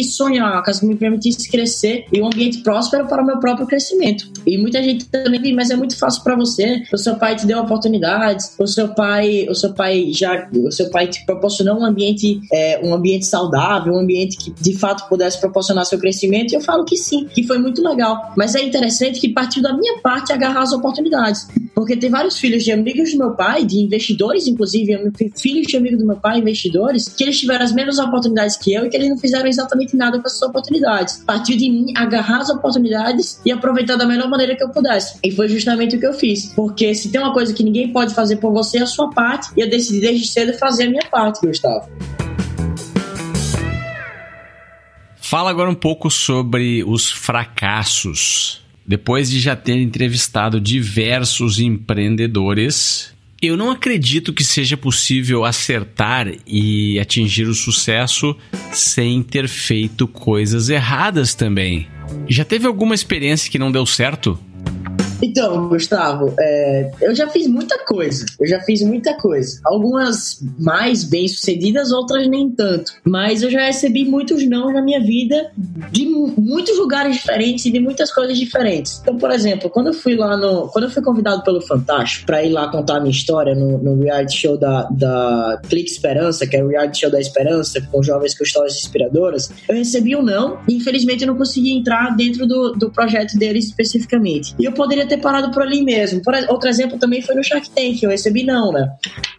Speaker 1: sonhar, uma casa que me permitisse crescer e um ambiente próspero para o meu próprio crescimento. E muita gente também diz, mas é muito fácil para você. O seu pai te deu oportunidades, o seu pai, o seu pai já, o seu pai te proporcionou um ambiente, é, um ambiente saudável, um ambiente que de fato pudesse proporcionar seu crescimento. E eu falo que sim, que foi muito legal. Mas é interessante que partiu da minha parte agarrar as oportunidades. Porque tem vários filhos de amigos do meu pai, de investidores, inclusive, filhos de amigos do meu pai, investidores, que eles tiveram as mesmas oportunidades que eu e que eles não fizeram exatamente nada com essas oportunidades. Partiu de mim agarrar as oportunidades e aproveitar da melhor maneira que eu pudesse. E foi justamente o que eu fiz. Porque se tem uma coisa que ninguém pode fazer por você, é a sua parte. E eu decidi desde cedo fazer a minha parte, Gustavo.
Speaker 2: Fala agora um pouco sobre os fracassos depois de já ter entrevistado diversos empreendedores, eu não acredito que seja possível acertar e atingir o sucesso sem ter feito coisas erradas também. Já teve alguma experiência que não deu certo?
Speaker 1: Então, Gustavo, é, eu já fiz muita coisa. Eu já fiz muita coisa. Algumas mais bem sucedidas, outras nem tanto. Mas eu já recebi muitos não na minha vida de muitos lugares diferentes e de muitas coisas diferentes. Então, por exemplo, quando eu fui lá no. Quando eu fui convidado pelo Fantástico para ir lá contar a minha história no, no reality show da, da Clique Esperança, que é o reality show da Esperança, com jovens com histórias inspiradoras, eu recebi um não e infelizmente eu não consegui entrar dentro do, do projeto deles especificamente. E eu poderia ter ter parado por ali mesmo. Por, outro exemplo também foi no Shark Tank, eu recebi não, né?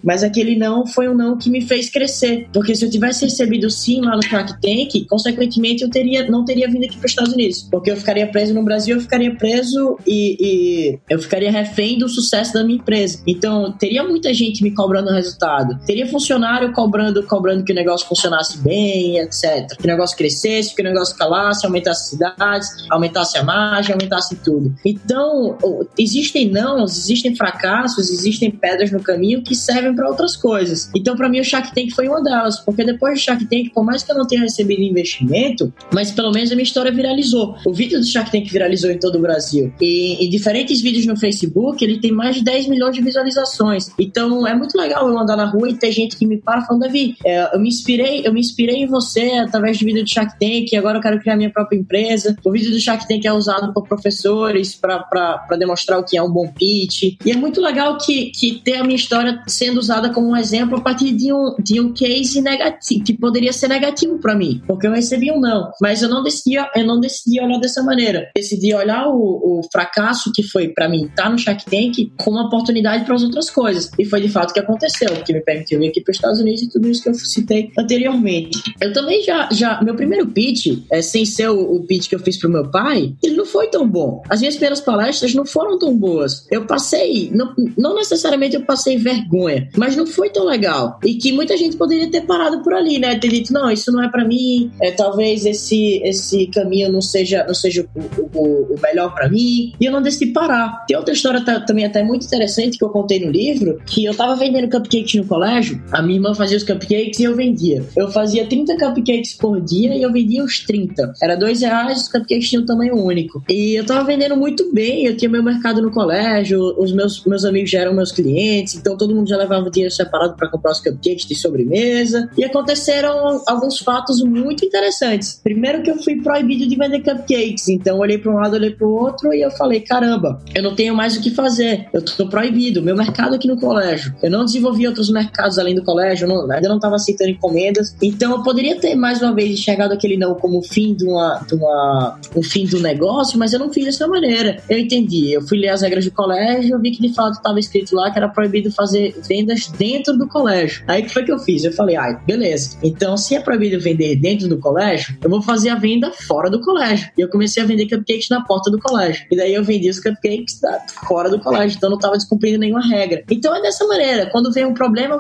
Speaker 1: Mas aquele não foi um não que me fez crescer. Porque se eu tivesse recebido sim lá no Shark Tank, consequentemente eu teria, não teria vindo aqui para os Estados Unidos. Porque eu ficaria preso no Brasil, eu ficaria preso e, e eu ficaria refém do sucesso da minha empresa. Então, teria muita gente me cobrando resultado. Teria funcionário cobrando, cobrando que o negócio funcionasse bem, etc. Que o negócio crescesse, que o negócio calasse, aumentasse cidades, aumentasse a margem, aumentasse tudo. Então, existem não, existem fracassos, existem pedras no caminho que servem para outras coisas. Então, para mim, o Shark Tank foi uma delas, porque depois do Shark Tank, por mais que eu não tenha recebido investimento, mas pelo menos a minha história viralizou. O vídeo do Shark Tank viralizou em todo o Brasil. E em diferentes vídeos no Facebook, ele tem mais de 10 milhões de visualizações. Então, é muito legal eu andar na rua e ter gente que me para falando, Davi, é, eu me inspirei, eu me inspirei em você através do vídeo do Shark Tank, agora eu quero criar minha própria empresa. O vídeo do Shark Tank é usado por professores para demonstrar o que é um bom pitch. E é muito legal que, que ter a minha história sendo usada como um exemplo a partir de um, de um case negativo, que poderia ser negativo para mim, porque eu recebi um não. Mas eu não decidi, eu não decidi olhar dessa maneira. Decidi olhar o, o fracasso que foi para mim estar tá no Shark Tank como uma oportunidade para as outras coisas. E foi de fato que aconteceu, que me permitiu vir aqui para os Estados Unidos e tudo isso que eu citei anteriormente. Eu também já, já meu primeiro pitch, é, sem ser o, o pitch que eu fiz pro meu pai, ele não foi tão bom. As minhas primeiras palestras não foram tão boas. Eu passei, não, não necessariamente eu passei vergonha, mas não foi tão legal. E que muita gente poderia ter parado por ali, né? Ter dito, não, isso não é para mim, é, talvez esse, esse caminho não seja, não seja o, o, o melhor para mim. E eu não decidi parar. Tem outra história também até muito interessante que eu contei no livro, que eu tava vendendo cupcakes no colégio, a minha irmã fazia os cupcakes e eu vendia. Eu fazia 30 cupcakes por dia e eu vendia os 30. Era dois reais, os cupcakes tinham um tamanho único. E eu tava vendendo muito bem, eu tinha meu mercado no colégio, os meus, meus amigos já eram meus clientes, então todo mundo já levava dinheiro separado para comprar os cupcakes de sobremesa. E aconteceram alguns fatos muito interessantes. Primeiro que eu fui proibido de vender cupcakes, então eu olhei para um lado, olhei para o outro e eu falei, caramba, eu não tenho mais o que fazer, eu tô proibido, meu mercado aqui no colégio. Eu não desenvolvi outros mercados além do colégio, não, ainda não estava aceitando encomendas, então eu poderia ter mais uma vez enxergado aquele não como fim de uma, de uma um fim do negócio, mas eu não fiz dessa maneira. Eu entendi, eu fui ler as regras do colégio, eu vi que de fato estava escrito lá que era proibido fazer vendas dentro do colégio. Aí que foi que eu fiz? Eu falei, ai, beleza. Então, se é proibido vender dentro do colégio, eu vou fazer a venda fora do colégio. E eu comecei a vender cupcakes na porta do colégio. E daí eu vendi os cupcakes fora do colégio, então não estava descumprindo nenhuma regra. Então é dessa maneira, quando vem um problema,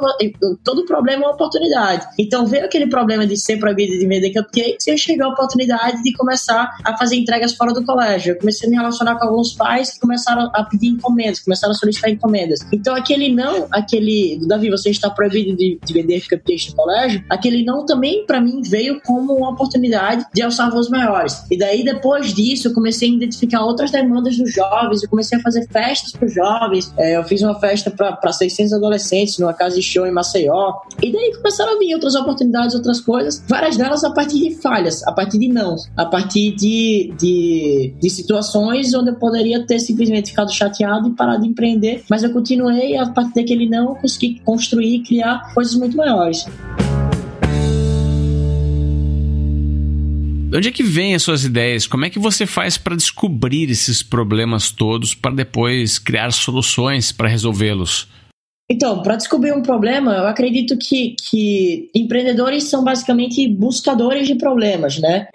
Speaker 1: todo problema é uma oportunidade. Então veio aquele problema de ser proibido de vender cupcakes e chegou a oportunidade de começar a fazer entregas fora do colégio. Eu comecei a me relacionar com alguns pais que começaram a pedir encomendas, começaram a solicitar encomendas. Então aquele não, aquele, Davi, você está proibido de, de vender cupcakes no colégio, aquele não também para mim veio como uma oportunidade de alçar voos maiores. E daí depois disso eu comecei a identificar outras demandas dos jovens, eu comecei a fazer festas para os jovens. É, eu fiz uma festa para 600 adolescentes numa casa de show em Maceió. E daí começaram a vir outras oportunidades, outras coisas, várias delas a partir de falhas, a partir de não, a partir de, de, de situações onde eu poderia ter simplesmente ficado chateado e parado de empreender, mas eu continuei, a partir daquele não, eu consegui construir e criar coisas muito maiores.
Speaker 2: De onde é que vem as suas ideias? Como é que você faz para descobrir esses problemas todos para depois criar soluções para resolvê-los?
Speaker 1: Então, para descobrir um problema, eu acredito que, que empreendedores são basicamente buscadores de problemas, né?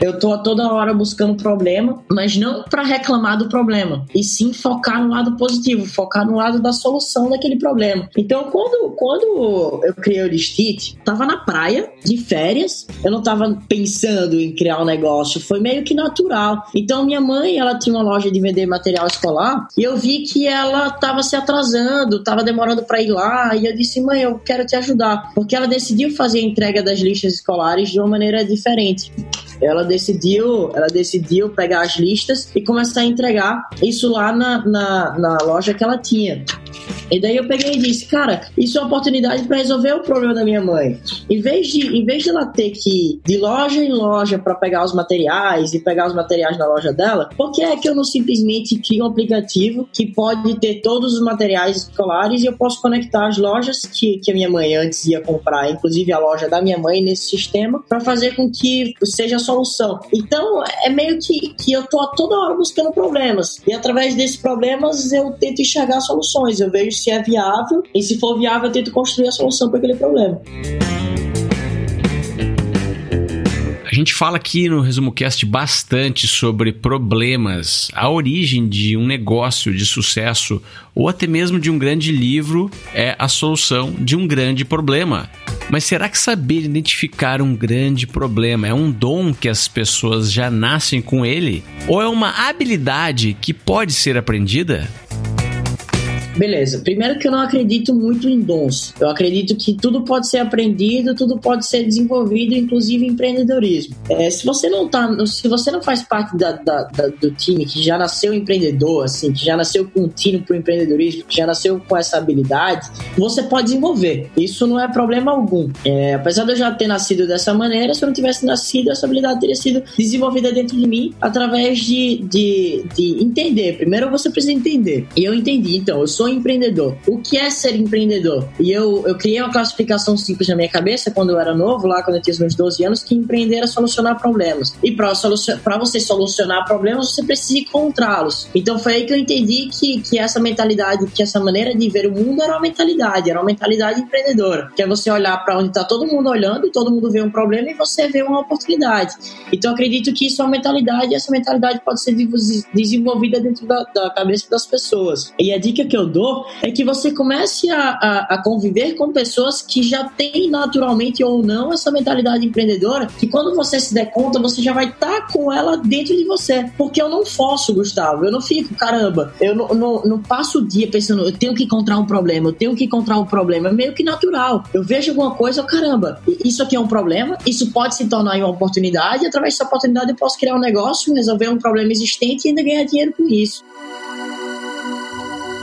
Speaker 1: Eu tô a toda hora buscando problema, mas não para reclamar do problema, e sim focar no lado positivo, focar no lado da solução daquele problema. Então, quando, quando eu criei o Listit, tava na praia, de férias, eu não tava pensando em criar um negócio, foi meio que natural. Então, minha mãe, ela tinha uma loja de vender material escolar, e eu vi que ela tava se atrasando, tava demorando para ir lá, e eu disse, mãe, eu quero te ajudar, porque ela decidiu fazer a entrega das listas escolares de uma maneira diferente ela decidiu, ela decidiu pegar as listas e começar a entregar isso lá na, na, na loja que ela tinha. E daí eu peguei e disse, cara, isso é uma oportunidade para resolver o problema da minha mãe. Em vez de, em vez de ela ter que ir de loja em loja para pegar os materiais e pegar os materiais na loja dela, por que é que eu não simplesmente crio um aplicativo que pode ter todos os materiais escolares e eu posso conectar as lojas que, que a minha mãe antes ia comprar, inclusive a loja da minha mãe nesse sistema, para fazer com que seja a solução. Então, é meio que, que eu tô toda hora buscando problemas. E através desses problemas eu tento enxergar soluções. Eu vejo se é viável e se for viável eu tento construir a solução para aquele problema.
Speaker 2: A gente fala aqui no Resumo Cast bastante sobre problemas, a origem de um negócio de sucesso ou até mesmo de um grande livro é a solução de um grande problema. Mas será que saber identificar um grande problema é um dom que as pessoas já nascem com ele? Ou é uma habilidade que pode ser aprendida?
Speaker 1: Beleza. Primeiro que eu não acredito muito em dons. Eu acredito que tudo pode ser aprendido, tudo pode ser desenvolvido, inclusive empreendedorismo. É, se você não tá, se você não faz parte da, da, da, do time que já nasceu empreendedor, assim, que já nasceu com um tino pro empreendedorismo, que já nasceu com essa habilidade, você pode desenvolver. Isso não é problema algum. É, apesar de eu já ter nascido dessa maneira, se eu não tivesse nascido, essa habilidade teria sido desenvolvida dentro de mim através de, de, de entender. Primeiro você precisa entender. E eu entendi. Então, eu sou sou empreendedor. O que é ser empreendedor? E eu, eu criei uma classificação simples na minha cabeça quando eu era novo, lá quando eu tinha os meus 12 anos, que empreender era solucionar problemas. E para solucion, você solucionar problemas, você precisa encontrá-los. Então foi aí que eu entendi que, que essa mentalidade, que essa maneira de ver o mundo era uma mentalidade, era uma mentalidade empreendedora. Que é você olhar para onde está todo mundo olhando todo mundo vê um problema e você vê uma oportunidade. Então acredito que isso é uma mentalidade e essa mentalidade pode ser desenvolvida dentro da, da cabeça das pessoas. E a dica que eu dou empreendedor é que você comece a, a, a, conviver com pessoas que já têm naturalmente ou não essa mentalidade empreendedora, que quando você se der conta, você já vai estar tá com ela dentro de você. Porque eu não forço, Gustavo, eu não fico, caramba, eu não, não, não passo o dia pensando, eu tenho que encontrar um problema, eu tenho que encontrar um problema. É meio que natural. Eu vejo alguma coisa, caramba, isso aqui é um problema, isso pode se tornar uma oportunidade, e através dessa oportunidade eu posso criar um negócio, resolver um problema existente e ainda ganhar dinheiro com isso.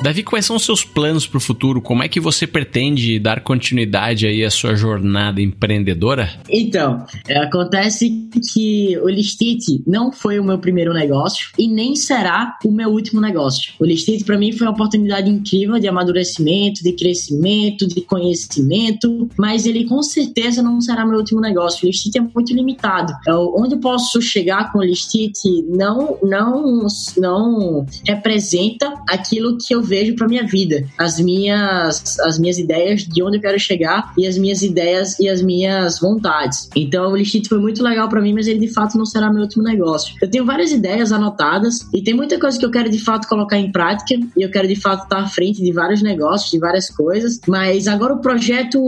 Speaker 2: Davi, quais são os seus planos para o futuro? Como é que você pretende dar continuidade aí à sua jornada empreendedora?
Speaker 1: Então, é, acontece que o Listite não foi o meu primeiro negócio e nem será o meu último negócio. O Listite para mim foi uma oportunidade incrível de amadurecimento, de crescimento, de conhecimento, mas ele com certeza não será meu último negócio. O Listite é muito limitado. Eu, onde eu posso chegar com o Listite não não não representa aquilo que eu vejo vejo para minha vida, as minhas as minhas ideias de onde eu quero chegar e as minhas ideias e as minhas vontades. Então o Listito foi muito legal para mim, mas ele de fato não será meu último negócio. Eu tenho várias ideias anotadas e tem muita coisa que eu quero de fato colocar em prática e eu quero de fato estar à frente de vários negócios, de várias coisas, mas agora o projeto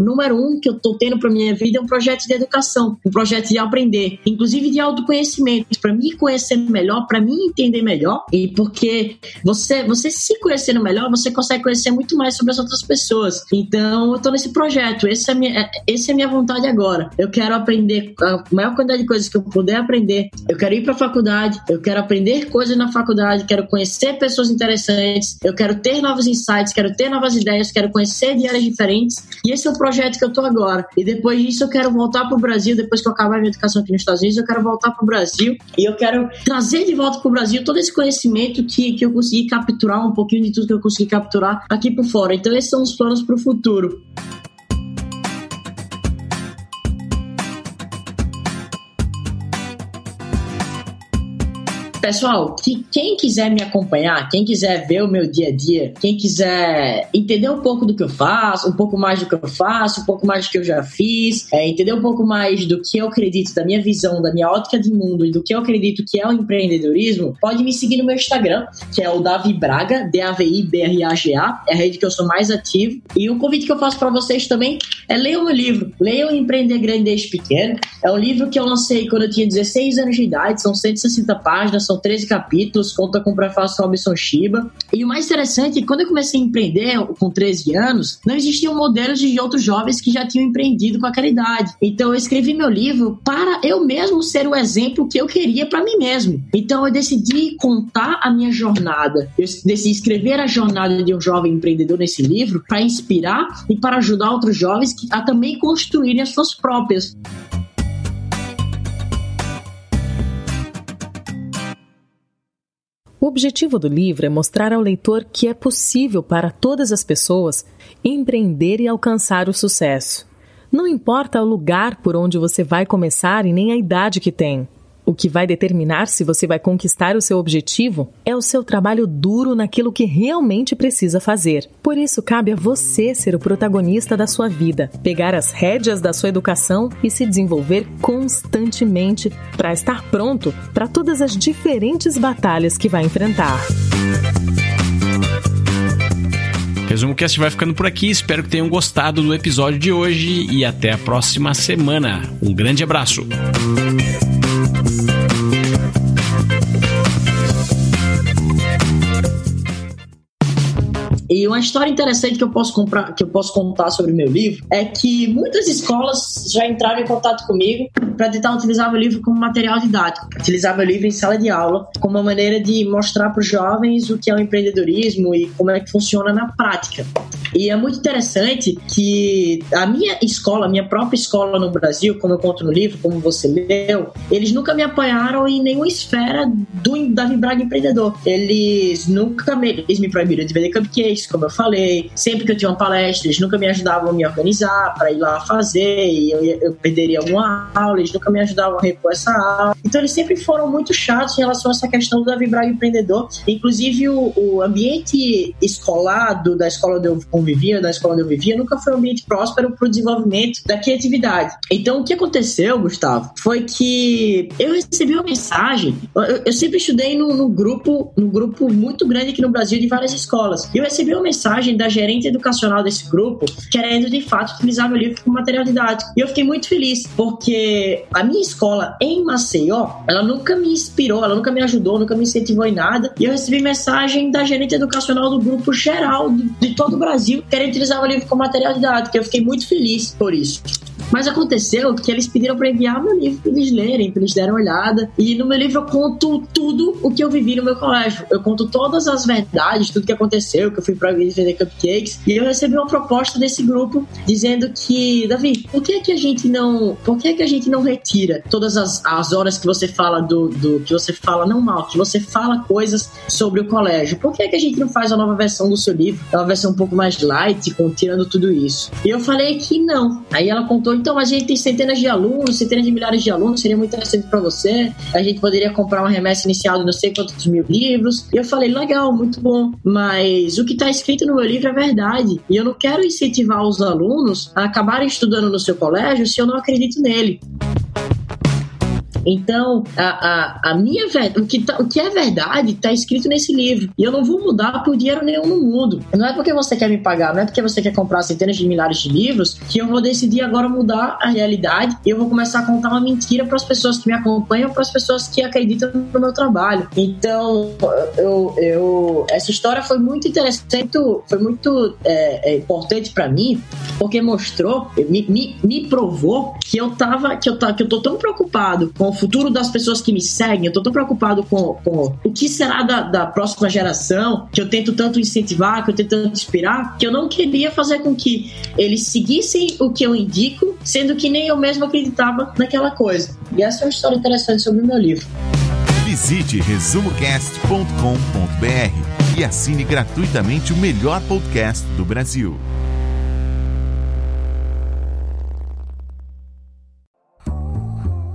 Speaker 1: número um que eu tô tendo para minha vida é um projeto de educação, um projeto de aprender, inclusive de autoconhecimento, para me conhecer melhor, para me entender melhor e porque você você se conhecendo melhor, você consegue conhecer muito mais sobre as outras pessoas. Então, eu tô nesse projeto. Essa é a minha, essa é a minha vontade agora. Eu quero aprender a maior quantidade de coisas que eu puder aprender. Eu quero ir pra faculdade, eu quero aprender coisas na faculdade, quero conhecer pessoas interessantes, eu quero ter novos insights, quero ter novas ideias, quero conhecer de áreas diferentes. E esse é o projeto que eu tô agora. E depois disso, eu quero voltar pro Brasil, depois que eu acabar minha educação aqui nos Estados Unidos, eu quero voltar pro Brasil e eu quero trazer de volta pro Brasil todo esse conhecimento que, que eu consegui capturar um pouquinho de tudo que eu consegui capturar aqui por fora. Então, esses são os planos para o futuro. Pessoal, que quem quiser me acompanhar, quem quiser ver o meu dia a dia, quem quiser entender um pouco do que eu faço, um pouco mais do que eu faço, um pouco mais do que eu já fiz, é, entender um pouco mais do que eu acredito, da minha visão, da minha ótica de mundo e do que eu acredito que é o empreendedorismo, pode me seguir no meu Instagram, que é o Davi Braga, D-A-V-I-B-R-A-G-A, é a rede que eu sou mais ativo. E o convite que eu faço para vocês também é ler o meu livro, Leiam Empreender Grande Desde Pequeno. É um livro que eu lancei quando eu tinha 16 anos de idade, são 160 páginas, são 13 capítulos, conta com o prefácio Robson Shiba. E o mais interessante é quando eu comecei a empreender com 13 anos, não existiam modelos de outros jovens que já tinham empreendido com aquela idade. Então eu escrevi meu livro para eu mesmo ser o exemplo que eu queria para mim mesmo. Então eu decidi contar a minha jornada. Eu decidi escrever a jornada de um jovem empreendedor nesse livro para inspirar e para ajudar outros jovens a também construírem as suas próprias.
Speaker 4: O objetivo do livro é mostrar ao leitor que é possível para todas as pessoas empreender e alcançar o sucesso. Não importa o lugar por onde você vai começar e nem a idade que tem. O que vai determinar se você vai conquistar o seu objetivo é o seu trabalho duro naquilo que realmente precisa fazer. Por isso, cabe a você ser o protagonista da sua vida, pegar as rédeas da sua educação e se desenvolver constantemente para estar pronto para todas as diferentes batalhas que vai enfrentar.
Speaker 2: Resumo Cast vai ficando por aqui. Espero que tenham gostado do episódio de hoje e até a próxima semana. Um grande abraço.
Speaker 1: E uma história interessante que eu posso comprar, que eu posso contar sobre o meu livro é que muitas escolas já entraram em contato comigo para tentar utilizar meu livro como material didático, utilizar meu livro em sala de aula como uma maneira de mostrar para os jovens o que é o empreendedorismo e como é que funciona na prática. E é muito interessante que a minha escola, a minha própria escola no Brasil, como eu conto no livro, como você leu, eles nunca me apoiaram em nenhuma esfera do da Vibraga Empreendedor. Eles nunca me, eles me proibiram de vender cupcakes, como eu falei. Sempre que eu tinha uma palestra, eles nunca me ajudavam a me organizar para ir lá fazer e eu, eu perderia alguma aula, eles nunca me ajudavam a repor essa aula. Então eles sempre foram muito chatos em relação a essa questão da Vibraga Empreendedor. Inclusive o, o ambiente escolar do, da escola onde eu convivia, da escola onde eu vivia, nunca foi um ambiente próspero para o desenvolvimento da criatividade. Então, o que aconteceu, Gustavo, foi que eu recebi uma mensagem. Eu, eu sempre estudei num, grupo, num grupo muito grande aqui no Brasil de várias escolas. E eu recebi uma mensagem da gerente educacional desse grupo, querendo de fato utilizar meu livro como material didático. E eu fiquei muito feliz, porque a minha escola em Maceió, ela nunca me inspirou, ela nunca me ajudou, nunca me incentivou em nada. E eu recebi mensagem da gerente educacional do grupo geral de todo o Brasil querem utilizar o livro como material didático. Eu fiquei muito feliz por isso. Mas aconteceu que eles pediram para enviar meu livro para eles lerem, para eles darem uma olhada. E no meu livro eu conto tudo o que eu vivi no meu colégio. Eu conto todas as verdades, tudo que aconteceu, que eu fui para vender cupcakes. E eu recebi uma proposta desse grupo dizendo que, Davi, por que, que a gente não. Por que, que a gente não retira todas as, as horas que você fala do, do. que você fala não mal, que você fala coisas sobre o colégio? Por que, que a gente não faz a nova versão do seu livro? Uma versão um pouco mais light, tirando tudo isso. E eu falei que não. Aí ela contou então a gente tem centenas de alunos, centenas de milhares de alunos, seria muito interessante para você. A gente poderia comprar uma remessa inicial de não sei quantos mil livros. E eu falei, legal, muito bom. Mas o que está escrito no meu livro é verdade. E eu não quero incentivar os alunos a acabarem estudando no seu colégio se eu não acredito nele. Então, a, a, a minha o que, tá, o que é verdade está escrito nesse livro. E eu não vou mudar por dinheiro nenhum no mundo. Não é porque você quer me pagar, não é porque você quer comprar centenas de milhares de livros que eu vou decidir agora mudar a realidade e eu vou começar a contar uma mentira para as pessoas que me acompanham, para as pessoas que acreditam no meu trabalho. Então, eu, eu essa história foi muito interessante, foi muito é, é importante para mim, porque mostrou, me, me, me provou que eu tava, que eu, que eu tô tão preocupado com o futuro das pessoas que me seguem, eu tô tão preocupado com, com o que será da, da próxima geração, que eu tento tanto incentivar, que eu tento tanto inspirar, que eu não queria fazer com que eles seguissem o que eu indico, sendo que nem eu mesmo acreditava naquela coisa. E essa é uma história interessante sobre o meu livro.
Speaker 3: Visite resumocast.com.br e assine gratuitamente o melhor podcast do Brasil.